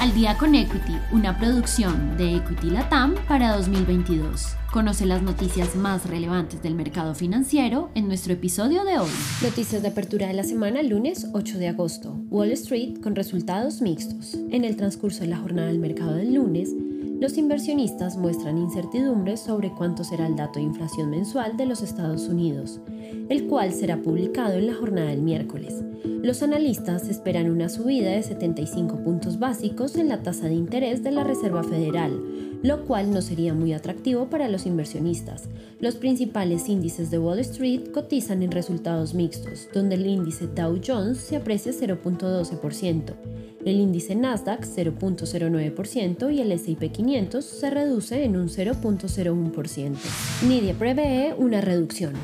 Al día con Equity, una producción de Equity Latam para 2022. Conoce las noticias más relevantes del mercado financiero en nuestro episodio de hoy. Noticias de apertura de la semana, lunes 8 de agosto. Wall Street con resultados mixtos. En el transcurso de la jornada del mercado del lunes, los inversionistas muestran incertidumbre sobre cuánto será el dato de inflación mensual de los Estados Unidos, el cual será publicado en la jornada del miércoles. Los analistas esperan una subida de 75 puntos básicos en la tasa de interés de la Reserva Federal, lo cual no sería muy atractivo para los inversionistas. Los principales índices de Wall Street cotizan en resultados mixtos, donde el índice Dow Jones se aprecia 0.12%, el índice Nasdaq 0.09% y el S&P 500 se reduce en un 0.01%. Nidia prevé una reducción.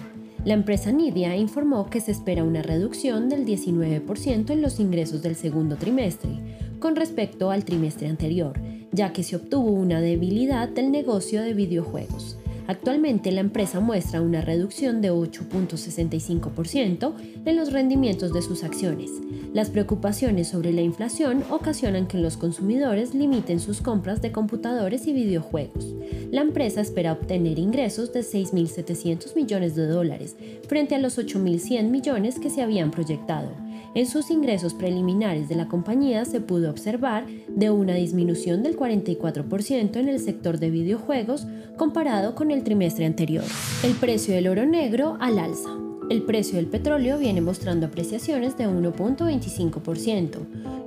La empresa Nidia informó que se espera una reducción del 19% en los ingresos del segundo trimestre, con respecto al trimestre anterior, ya que se obtuvo una debilidad del negocio de videojuegos. Actualmente la empresa muestra una reducción de 8.65% en los rendimientos de sus acciones. Las preocupaciones sobre la inflación ocasionan que los consumidores limiten sus compras de computadores y videojuegos. La empresa espera obtener ingresos de 6.700 millones de dólares frente a los 8.100 millones que se habían proyectado. En sus ingresos preliminares de la compañía se pudo observar de una disminución del 44% en el sector de videojuegos comparado con el trimestre anterior. El precio del oro negro al alza. El precio del petróleo viene mostrando apreciaciones de 1.25%,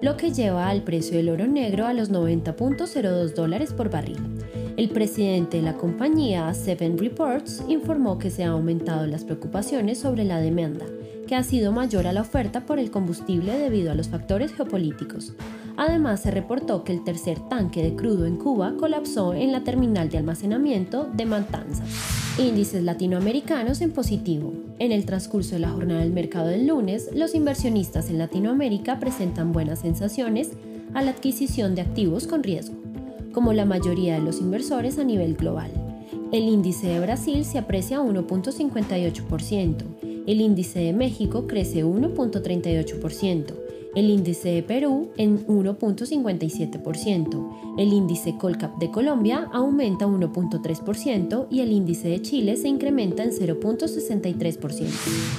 lo que lleva al precio del oro negro a los 90.02 dólares por barril. El presidente de la compañía Seven Reports informó que se han aumentado las preocupaciones sobre la demanda, que ha sido mayor a la oferta por el combustible debido a los factores geopolíticos. Además, se reportó que el tercer tanque de crudo en Cuba colapsó en la terminal de almacenamiento de Matanzas. Índices latinoamericanos en positivo. En el transcurso de la jornada del mercado del lunes, los inversionistas en Latinoamérica presentan buenas sensaciones a la adquisición de activos con riesgo, como la mayoría de los inversores a nivel global. El índice de Brasil se aprecia 1.58%, el índice de México crece 1.38%, el índice de Perú en 1.57%, el índice Colcap de Colombia aumenta 1.3% y el índice de Chile se incrementa en 0.63%.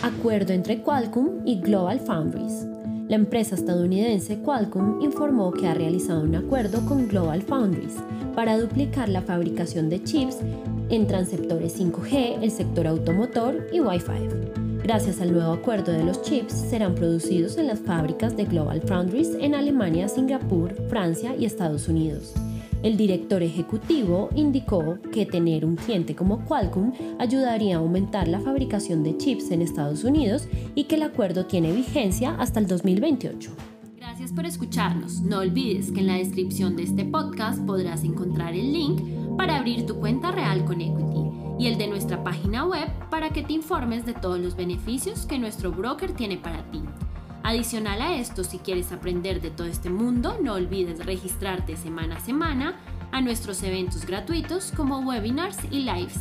Acuerdo entre Qualcomm y Global Foundries. La empresa estadounidense Qualcomm informó que ha realizado un acuerdo con Global Foundries para duplicar la fabricación de chips en transceptores 5G, el sector automotor y Wi-Fi. Gracias al nuevo acuerdo de los chips, serán producidos en las fábricas de Global Foundries en Alemania, Singapur, Francia y Estados Unidos. El director ejecutivo indicó que tener un cliente como Qualcomm ayudaría a aumentar la fabricación de chips en Estados Unidos y que el acuerdo tiene vigencia hasta el 2028. Gracias por escucharnos. No olvides que en la descripción de este podcast podrás encontrar el link para abrir tu cuenta real con Equity y el de nuestra página web para que te informes de todos los beneficios que nuestro broker tiene para ti. Adicional a esto, si quieres aprender de todo este mundo, no olvides registrarte semana a semana a nuestros eventos gratuitos como webinars y lives.